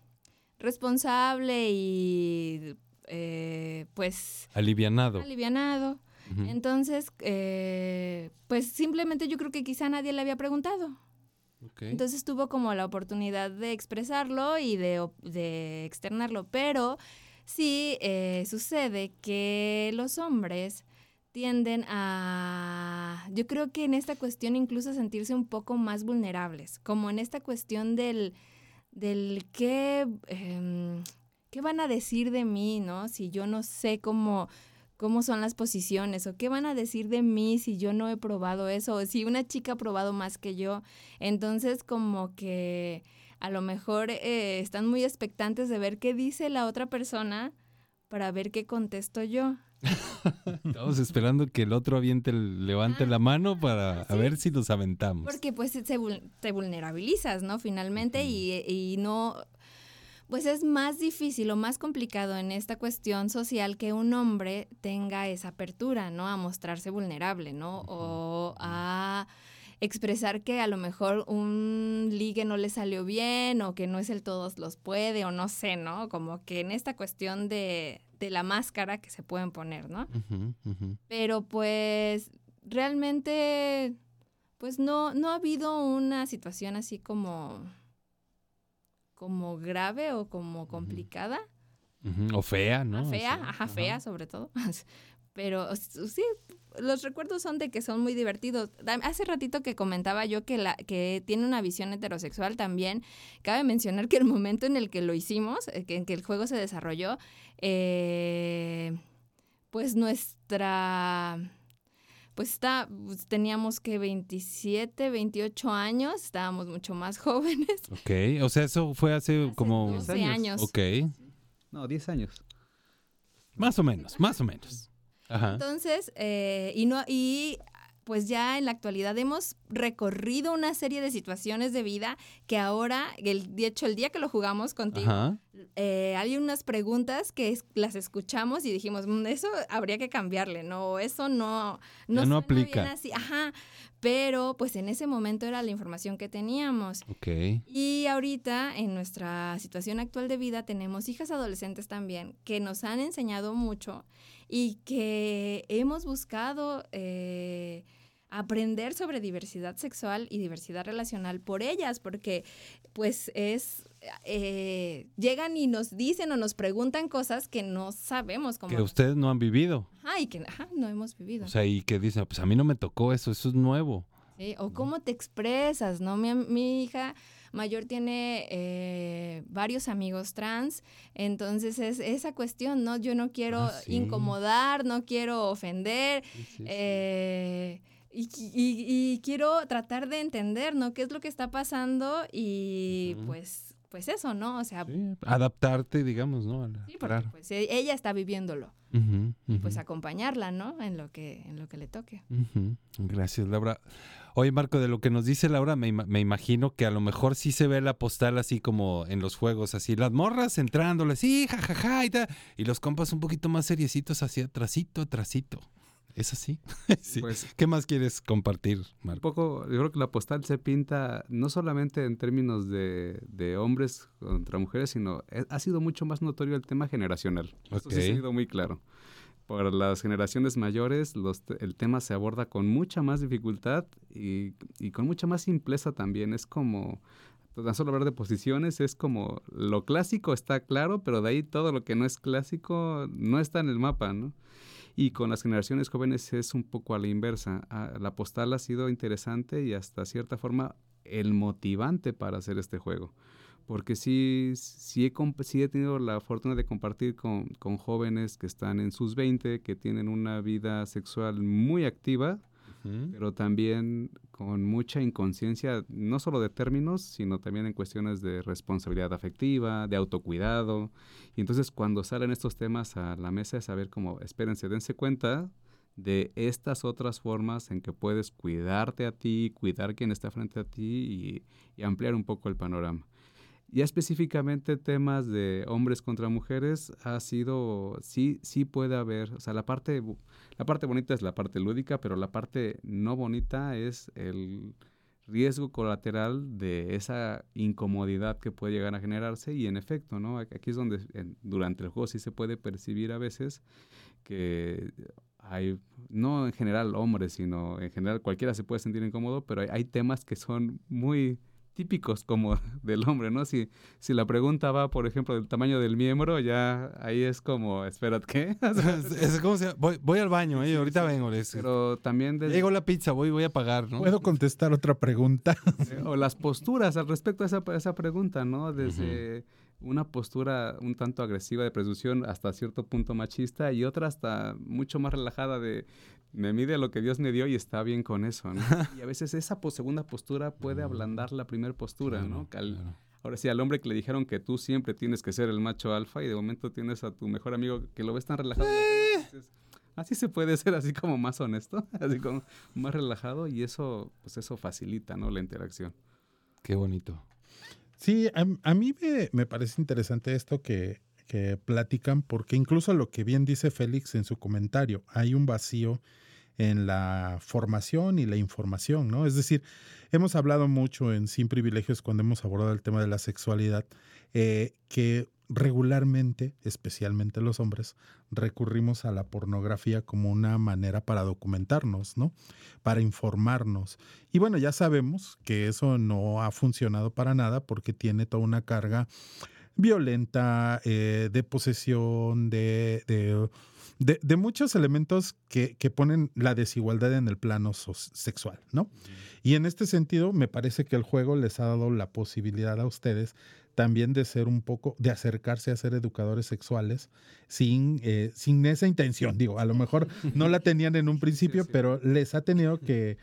responsable y eh, pues Alivianado. alivianado. Entonces, eh, pues simplemente yo creo que quizá nadie le había preguntado. Entonces tuvo como la oportunidad de expresarlo y de, de externarlo, pero sí eh, sucede que los hombres tienden a, yo creo que en esta cuestión incluso a sentirse un poco más vulnerables, como en esta cuestión del, del qué, em, qué van a decir de mí, ¿no? Si yo no sé cómo cómo son las posiciones o qué van a decir de mí si yo no he probado eso o si una chica ha probado más que yo. Entonces como que a lo mejor eh, están muy expectantes de ver qué dice la otra persona para ver qué contesto yo. *laughs* Estamos esperando que el otro aviente, levante la mano para a ver si nos aventamos. Porque pues se te vulnerabilizas, ¿no? Finalmente y, y no, pues es más difícil o más complicado en esta cuestión social que un hombre tenga esa apertura, ¿no? A mostrarse vulnerable, ¿no? O a expresar que a lo mejor un ligue no le salió bien o que no es el todos los puede o no sé, ¿no? Como que en esta cuestión de, de la máscara que se pueden poner, ¿no? Pero pues realmente pues no, no ha habido una situación así como como grave o como complicada. O fea, ¿no? Ah, O fea, sea, ajá, fea sobre todo. *laughs* Pero sí, los recuerdos son de que son muy divertidos. Hace ratito que comentaba yo que, la, que tiene una visión heterosexual también. Cabe mencionar que el momento en el que lo hicimos, eh, en que el juego se desarrolló, eh, pues nuestra... Pues está, pues, teníamos que 27, 28 años, estábamos mucho más *laughs* jóvenes. Ok, o sea, eso fue hace, como... 12 años. Ok, No, 10 años. más o menos, más o menos. Ajá. Entonces, eh, y no, y pues ya en la actualidad hemos recorrido una serie de situaciones de vida que ahora, el, de hecho, el día que lo jugamos contigo, eh, hay unas preguntas que es- las escuchamos y dijimos, "Mm, eso habría que cambiarle, no, eso no, no, no suena bien aplica. así". Ajá, pero pues en ese momento era la información que teníamos. Ok. Y ahorita, en nuestra situación actual de vida, tenemos hijas adolescentes también que nos han enseñado mucho y que hemos buscado eh, aprender sobre diversidad sexual y diversidad relacional por ellas, porque pues es... eh, llegan y nos dicen o nos preguntan cosas que no sabemos cómo... Que ustedes no han vivido. Ajá, y que ajá, no hemos vivido. O sea, y que dicen, pues a mí no me tocó eso, eso es nuevo. Sí, o cómo te expresas, ¿no? Mi, mi hija mayor tiene eh, varios amigos trans, entonces es esa cuestión, ¿no? Yo no quiero Ah, sí. incomodar, no quiero ofender, eh, y, qui- y- y quiero tratar de entender, ¿no? ¿Qué es lo que está pasando? Y pues, pues eso, ¿no? O sea, Adaptarte, digamos, ¿no? A la- sí, porque claro. pues e- ella está viviéndolo, ujú. pues acompañarla, ¿no? En lo que, en lo que le toque. Gracias, Laura. Oye, Marco, de lo que nos dice Laura, me, me imagino que a lo mejor sí se ve la postal así como en los juegos, así las morras entrándole, sí, jajaja, y tal, y los compas un poquito más seriecitos hacia atrasito, atrasito. ¿Es así? *laughs* sí. Pues- ¿Qué más quieres compartir, Un Marco? poco, yo creo que la postal se pinta no solamente en términos de, de hombres contra mujeres, sino eh, ha sido mucho más notorio el tema generacional. Esto sí ha sido muy claro. Para las generaciones mayores, los el tema se aborda con mucha más dificultad y, y con mucha más simpleza también. Es como, pues, tan solo hablar de posiciones, es como lo clásico está claro, pero de ahí todo lo que no es clásico no está en el mapa, ¿no? Y con las generaciones jóvenes es un poco a la inversa. Ah, La postal ha sido interesante y hasta cierta forma el motivante para hacer este juego. Porque sí, sí, he, sí he tenido la fortuna de compartir con, con jóvenes que están en sus 20, que tienen una vida sexual muy activa, Pero también con mucha inconsciencia, no solo de términos, sino también en cuestiones de responsabilidad afectiva, de autocuidado. Y entonces cuando salen estos temas a la mesa es saber como, espérense, dense cuenta de estas otras formas en que puedes cuidarte a ti, cuidar quien está frente a ti y ampliar un poco el panorama. Ya específicamente temas de hombres contra mujeres ha sido, sí, sí puede haber, o sea, la parte, la parte bonita es la parte lúdica, pero la parte no bonita es el riesgo colateral de esa incomodidad que puede llegar a generarse y en efecto, ¿no? Aquí es donde durante el juego sí se puede percibir a veces que hay, no en general hombres, sino en general cualquiera se puede sentir incómodo, pero hay temas que son muy típicos como *laughs* del hombre, ¿no? Si, si la pregunta va, por ejemplo, del tamaño del miembro, ya ahí es como, espérate, ¿qué? *laughs* es como si, voy, voy al baño, eh, ahorita vengo. les- Pero también de, Llegó la pizza, voy, voy a pagar, ¿no? ¿Puedo contestar otra pregunta? *laughs* O las posturas al respecto a esa, a esa pregunta, ¿no? Desde una postura un tanto agresiva de presunción hasta cierto punto machista y otra hasta mucho más relajada de me mide lo que Dios me dio y está bien con eso, ¿no? *laughs* y a veces esa po- segunda postura puede ablandar la primera postura, ¿no? Al- Ahora sí, al hombre que le dijeron que tú siempre tienes que ser el macho alfa y de momento tienes a tu mejor amigo que lo ves tan relajado. Así se puede ser así como más honesto, *laughs* así como más relajado y eso, pues eso facilita, ¿no? La interacción. Qué bonito. Sí, a, mí me, me parece interesante esto que, que platican, porque incluso lo que bien dice Félix en su comentario, hay un vacío en la formación y la información, ¿no? Es decir, hemos hablado mucho en Sin Privilegios cuando hemos abordado el tema de la sexualidad, eh, que regularmente, especialmente los hombres, recurrimos a la pornografía como una manera para documentarnos, ¿no? Para informarnos. Y bueno, ya sabemos que eso no ha funcionado para nada porque tiene toda una carga violenta, eh, de posesión, de, de, de- de muchos elementos que, que ponen la desigualdad en el plano sexual, ¿no? Y en este sentido, me parece que el juego les ha dado la posibilidad a ustedes también de ser un poco, de acercarse a ser educadores sexuales sin, eh, sin esa intención. Digo, a lo mejor no la tenían en un *laughs* principio, pero les ha tenido *laughs* que,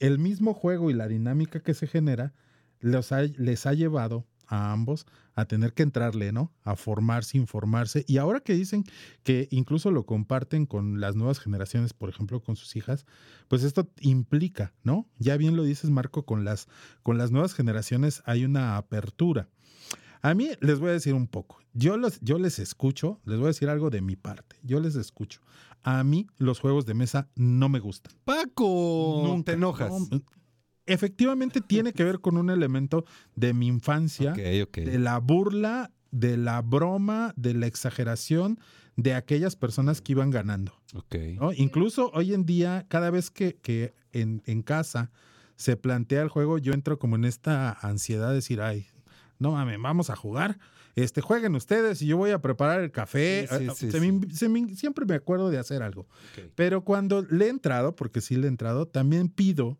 el mismo juego y la dinámica que se genera, los ha- les ha llevado a ambos a tener que entrarle, ¿no? A formarse, informarse. Y ahora que dicen que incluso lo comparten con las nuevas generaciones, por ejemplo, con sus hijas, pues esto implica, ¿no? Ya bien lo dices, Marco, con las, con las nuevas generaciones hay una apertura. A mí les voy a decir un poco. Yo, los, yo les escucho, les voy a decir algo de mi parte. Yo les escucho. A mí los juegos de mesa no me gustan. Paco, Nunca. te enojas. No, efectivamente tiene que ver con un elemento de mi infancia, de la burla, de la broma, de la exageración de aquellas personas que iban ganando. Ok. ¿no? Incluso hoy en día, cada vez que, que en, en casa se plantea el juego, yo entro como en esta ansiedad de decir, ay, no mames, vamos a jugar. Este, jueguen ustedes y yo voy a preparar el café. Sí, sí, sí, se me- se me- siempre me acuerdo de hacer algo. Pero cuando le he entrado, porque sí le he entrado, también pido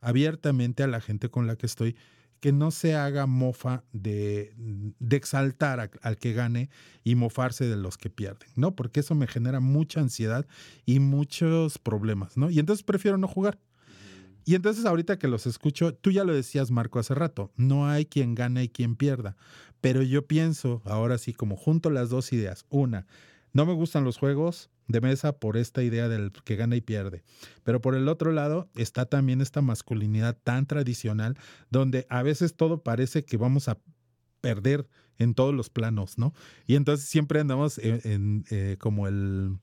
abiertamente a la gente con la que estoy que no se haga mofa de, de exaltar a- al que gane y mofarse de los que pierden, ¿no? Porque eso me genera mucha ansiedad y muchos problemas, ¿no? Y entonces prefiero no jugar. Y entonces ahorita que los escucho, tú ya lo decías, Marco, hace rato, no hay quien gane y quien pierda. Pero yo pienso, ahora sí, como junto las dos ideas. Una, no me gustan los juegos de mesa por esta idea del que gana y pierde. Pero por el otro lado está también esta masculinidad tan tradicional donde a veces todo parece que vamos a perder en todos los planos, ¿no? Y entonces siempre andamos en, eh, como el...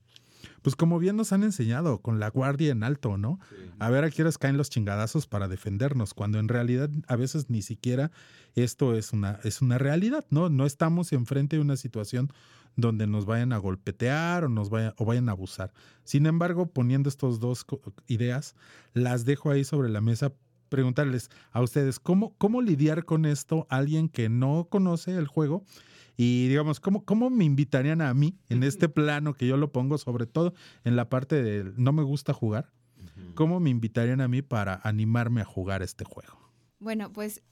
Pues como bien nos han enseñado, con la guardia en alto, ¿no? A ver a qué horas caen los chingadazos para defendernos, cuando en realidad a veces ni siquiera esto es una, es una realidad, ¿no? No estamos enfrente de una situación donde nos vayan a golpetear o nos vayan, o vayan a abusar. Sin embargo, poniendo estas dos ideas, las dejo ahí sobre la mesa preguntarles a ustedes cómo, cómo lidiar con esto alguien que no conoce el juego y digamos, ¿cómo, ¿cómo me invitarían a mí en este plano que yo lo pongo, sobre todo en la parte de no me gusta jugar? ¿Cómo me invitarían a mí para animarme a jugar este juego? Bueno, pues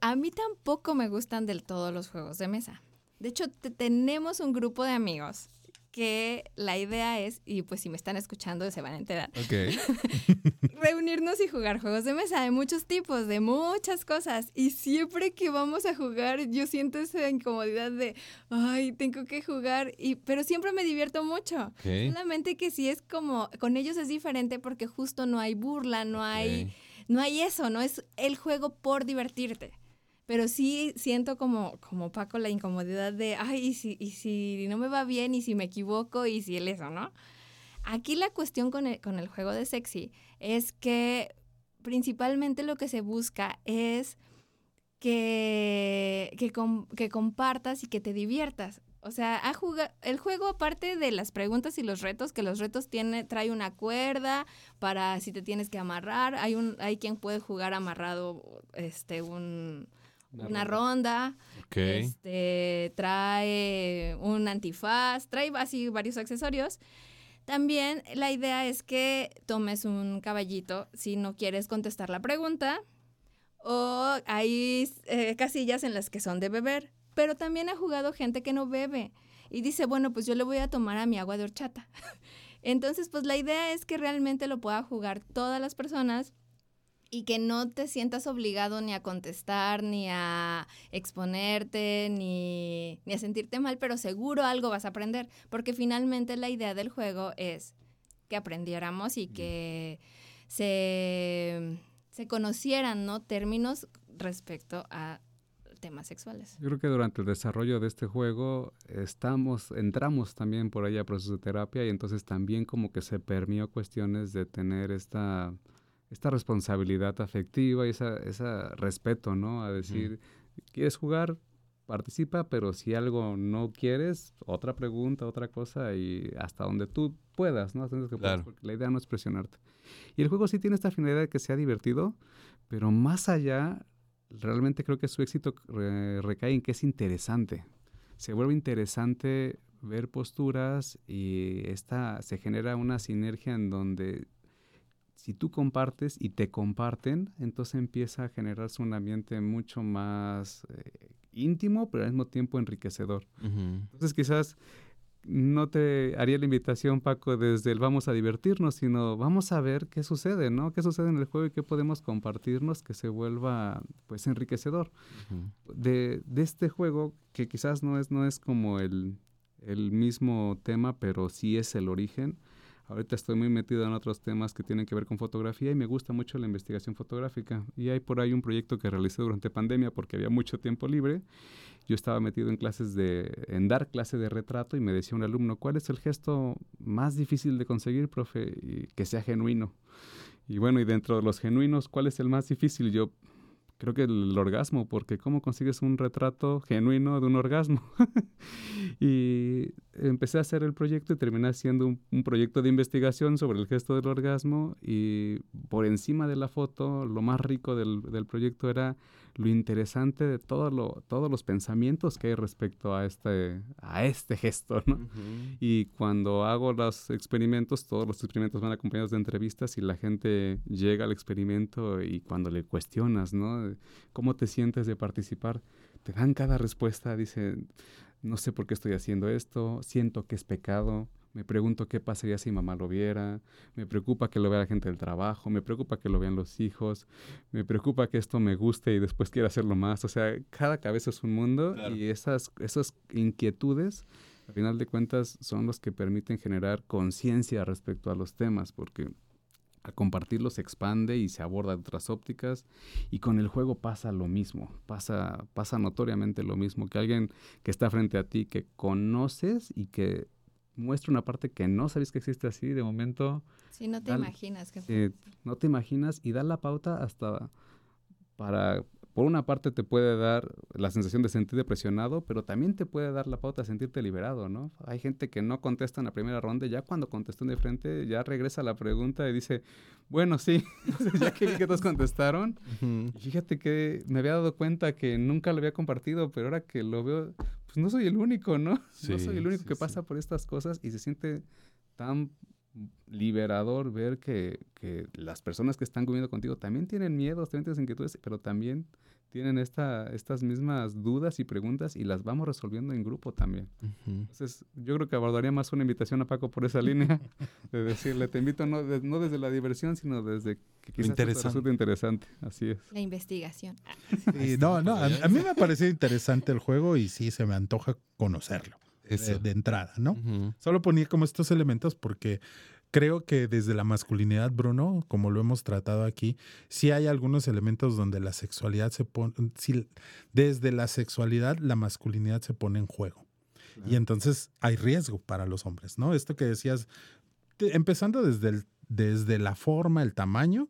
a mí tampoco me gustan del todo los juegos de mesa. De hecho, te- tenemos un grupo de amigos que la idea es, y pues si me están escuchando se van a enterar, *laughs* reunirnos y jugar juegos de mesa de muchos tipos, de muchas cosas. Y siempre que vamos a jugar, yo siento esa incomodidad de, ay, tengo que jugar, y, pero siempre me divierto mucho. Solamente que sí es como, con ellos es diferente porque justo no hay burla, no hay, no hay eso, no es el juego por divertirte. Pero sí siento como, como Paco la incomodidad de, ay, y si, y si no me va bien, y si me equivoco, y si el eso, ¿no? Aquí la cuestión con el, con el juego de sexy es que principalmente lo que se busca es que, que, com- que compartas y que te diviertas. O sea, ha juga- el juego, aparte de las preguntas y los retos, que los retos tiene, trae una cuerda para si te tienes que amarrar. Hay un, hay quien puede jugar amarrado este un, Una una, ronda. ronda. Este, trae un antifaz, trae así varios accesorios. También la idea es que tomes un caballito si no quieres contestar la pregunta. O hay eh, casillas en las que son de beber. Pero también ha jugado gente que no bebe. Y dice, bueno, pues yo le voy a tomar a mi agua de horchata. *laughs* Entonces, pues la idea es que realmente lo pueda jugar todas las personas y que no te sientas obligado ni a contestar, ni a exponerte, ni, ni a sentirte mal, pero seguro algo vas a aprender, porque finalmente la idea del juego es que aprendiéramos y que se, se conocieran ¿no? términos respecto a temas sexuales. Yo creo que durante el desarrollo de este juego estamos, entramos también por ahí a procesos de terapia y entonces también como que se permeó cuestiones de tener esta, esta responsabilidad afectiva y esa, ese respeto, ¿no? A decir, ¿quieres jugar? Participa, pero si algo no quieres, otra pregunta, otra cosa y hasta donde tú puedas, ¿no? Hasta donde que puedas, Claro. porque la idea no es presionarte. Y el juego sí tiene esta finalidad de que sea divertido, pero más allá, realmente creo que su éxito recae en que es interesante. Se vuelve interesante ver posturas y esta se genera una sinergia en donde si tú compartes y te comparten, entonces empieza a generarse un ambiente mucho más eh, íntimo, pero al mismo tiempo enriquecedor. Entonces quizás no te haría la invitación, Paco, desde el vamos a divertirnos, sino vamos a ver qué sucede, ¿no? ¿Qué sucede en el juego y qué podemos compartirnos que se vuelva, pues, enriquecedor? De, de este juego, que quizás no es, no es como el, el mismo tema, pero sí es el origen. Ahorita estoy muy metido en otros temas que tienen que ver con fotografía y me gusta mucho la investigación fotográfica. Y hay por ahí un proyecto que realicé durante pandemia porque había mucho tiempo libre. Yo estaba metido en clases de, en dar clase de retrato y me decía un alumno, ¿cuál es el gesto más difícil de conseguir, profe? Y que sea genuino. Y bueno, y dentro de los genuinos, ¿cuál es el más difícil? Yo creo que el, orgasmo, porque ¿cómo consigues un retrato genuino de un orgasmo? *laughs* y empecé a hacer el proyecto y terminé haciendo un, un, proyecto de investigación sobre el gesto del orgasmo y por encima de la foto, lo más rico del, del proyecto era lo interesante de todo lo, todos los pensamientos que hay respecto a este, a este gesto, ¿no? Uh -huh. Y cuando hago los experimentos, todos los experimentos van acompañados de entrevistas y la gente llega al experimento y cuando le cuestionas, ¿no? ¿Cómo te sientes de participar? Te dan cada respuesta, dice, no sé por qué estoy haciendo esto, siento que es pecado, me pregunto qué pasaría si mamá lo viera, me preocupa que lo vea la gente del trabajo, me preocupa que lo vean los hijos, me preocupa que esto me guste y después quiera hacerlo más. O sea, cada cabeza es un mundo claro. y esas, esas inquietudes, al final de cuentas, son los que permiten generar conciencia respecto a los temas, porque al compartirlos se expande y se aborda de otras ópticas y con el juego pasa lo mismo, pasa, pasa notoriamente lo mismo, que alguien que está frente a ti, que conoces y que muestra una parte que no sabes que existe así, de momento... Sí, no te da, imaginas. Que eh, no te imaginas y da la pauta hasta para... Por una parte te puede dar la sensación de sentirte presionado, pero también te puede dar la pauta de sentirte liberado, ¿no? Hay gente que no contesta en la primera ronda y ya cuando contestan de frente ya regresa la pregunta y dice, bueno, sí, *laughs* ya que vi que todos contestaron, uh -huh. fíjate que me había dado cuenta que nunca lo había compartido, pero ahora que lo veo, pues no soy el único, ¿no? Sí, no soy el único sí, que sí. pasa por estas cosas y se siente tan liberador ver que, que, las personas que están comiendo contigo también tienen miedos, también tienen inquietudes, pero también tienen esta, estas mismas dudas y preguntas y las vamos resolviendo en grupo también. Uh -huh. Entonces, yo creo que abordaría más una invitación a Paco por esa *laughs* línea, de decirle, te invito no, de, no desde la diversión, sino desde que quizás interesante. resulte interesante. Así es. La investigación. Sí, no, no, a, a, mí me pareció interesante el juego y sí se me antoja conocerlo. De, de, entrada, ¿no? Uh -huh. Solo ponía como estos elementos porque creo que desde la masculinidad, Bruno, como lo hemos tratado aquí, sí hay algunos elementos donde la sexualidad se pone, sí, desde la sexualidad la masculinidad se pone en juego. Y entonces hay riesgo para los hombres, ¿no? Esto que decías, empezando desde, el, desde la forma, el tamaño,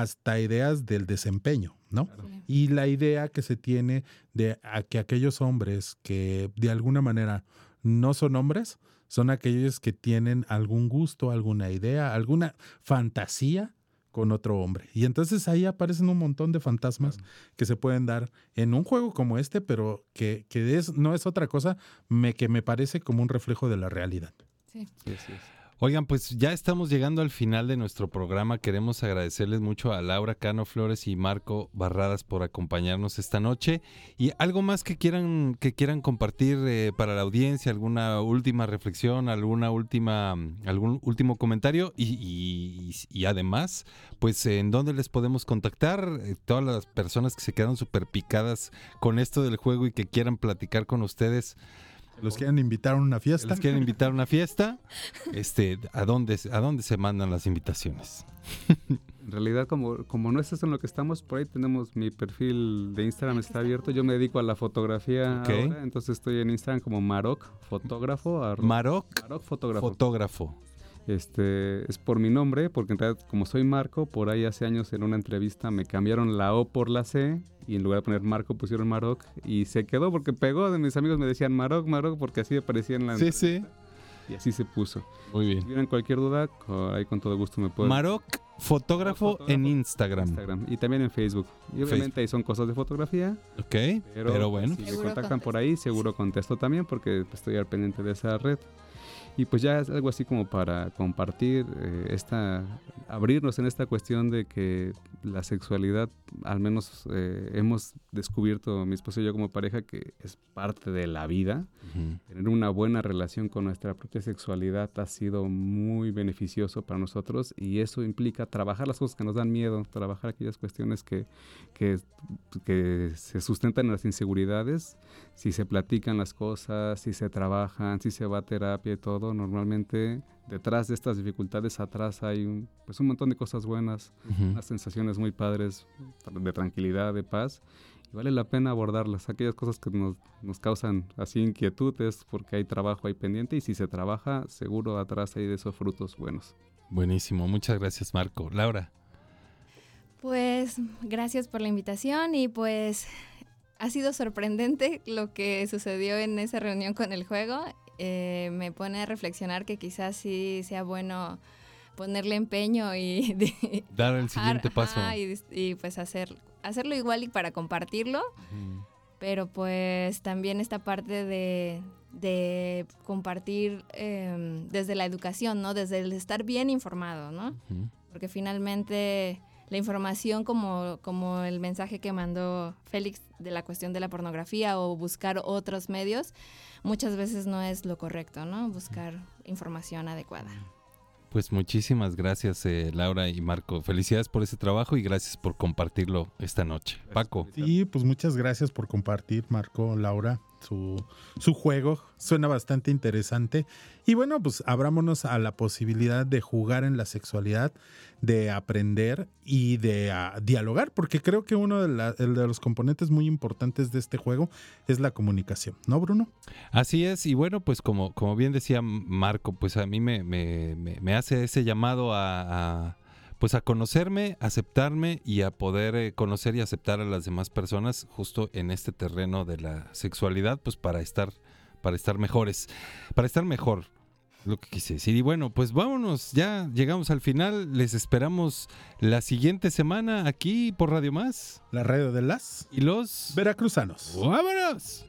hasta ideas del desempeño, ¿no? Y la idea que se tiene de a que aquellos hombres que de alguna manera no son hombres, son aquellos que tienen algún gusto, alguna idea, alguna fantasía con otro hombre. Y entonces ahí aparecen un montón de fantasmas que se pueden dar en un juego como este, pero que, que es, no es otra cosa me, que me parece como un reflejo de la realidad. Sí. Oigan, pues ya estamos llegando al final de nuestro programa. Queremos agradecerles mucho a Laura Cano Flores y Marco Barradas por acompañarnos esta noche. Y algo más que quieran, que quieran compartir eh, para la audiencia, alguna última reflexión, alguna última, algún último comentario. Y, y- y además, pues en dónde les podemos contactar. Eh, Todas las personas que se quedaron súper picadas con esto del juego y que quieran platicar con ustedes. Los quieren invitar a una fiesta. Les quieren invitar a una fiesta. Este, ¿a dónde, a dónde se mandan las invitaciones? En realidad, como, como no es eso en lo que estamos, por ahí tenemos mi perfil de Instagram, está abierto. Yo me dedico a la fotografía ahora, entonces estoy en Instagram como Maroc Fotógrafo. Maroc Maroc Fotógrafo. Fotógrafo. Este, es por mi nombre, porque en realidad, como soy Marco, por ahí hace años en una entrevista me cambiaron la O por la C y en lugar de poner Marco pusieron Maroc y se quedó porque pegó. De mis amigos me decían Maroc, Maroc, porque así aparecía en la Sí, entrevista. Y así se puso. Muy bien. Si tuvieran cualquier duda, ahí con todo gusto me pueden. Maroc Fotógrafo en Instagram. Instagram y también en Facebook. Y obviamente ahí son cosas de fotografía. Ok, Pero, pero bueno. Si me contactan por ahí, seguro contesto también porque pues, estoy al pendiente de esa red. Y pues ya es algo así como para compartir eh, esta, abrirnos en esta cuestión de que la sexualidad, al menos eh, hemos descubierto, mi esposo y yo como pareja, que es parte de la vida. Ujú. Tener una buena relación con nuestra propia sexualidad ha sido muy beneficioso para nosotros y eso implica trabajar las cosas que nos dan miedo, trabajar aquellas cuestiones que, que, que se sustentan en las inseguridades. Si se platican las cosas, si se trabajan, si se va a terapia y todo, normalmente detrás de estas dificultades atrás hay un, pues un montón de cosas buenas, unas sensaciones muy padres de tranquilidad, de paz. Y vale la pena abordarlas, aquellas cosas que nos, nos causan así inquietudes porque hay trabajo ahí pendiente y si se trabaja, seguro atrás hay de esos frutos buenos. Buenísimo, muchas gracias Marco. Laura. Pues gracias por la invitación y pues ha sido sorprendente lo que sucedió en esa reunión con el juego. Eh, me pone a reflexionar que quizás sí sea bueno ponerle empeño y *laughs* de- Dar el siguiente paso. y, y, pues hacer, hacerlo igual y para compartirlo. Pero pues también esta parte de, de compartir eh, desde la educación, ¿no? Desde el estar bien informado, ¿no? Porque finalmente la información como, como el mensaje que mandó Félix de la cuestión de la pornografía o buscar otros medios, muchas veces no es lo correcto, ¿no? Buscar información adecuada. Pues muchísimas gracias eh, Laura y Marco. Felicidades por ese trabajo y gracias por compartirlo esta noche. Paco. Sí, pues muchas gracias por compartir, Marco, Laura, su, su juego. Suena bastante interesante. Y bueno, pues abrámonos a la posibilidad de jugar en la sexualidad, de aprender y de ah, dialogar, porque creo que uno de, los componentes muy importantes de este juego es la comunicación, ¿no, Bruno? Así es, y bueno, pues como, como bien decía Marco, pues a mí me, me- me- hace ese llamado a, pues a conocerme, aceptarme y a poder eh, conocer y aceptar a las demás personas justo en este terreno de la sexualidad, pues para estar, para estar mejores, para estar mejor. Lo que quise decir. Y bueno, pues vámonos, ya llegamos al final. Les esperamos la siguiente semana aquí por Radio Más. La radio de las y los veracruzanos. ¡Vámonos!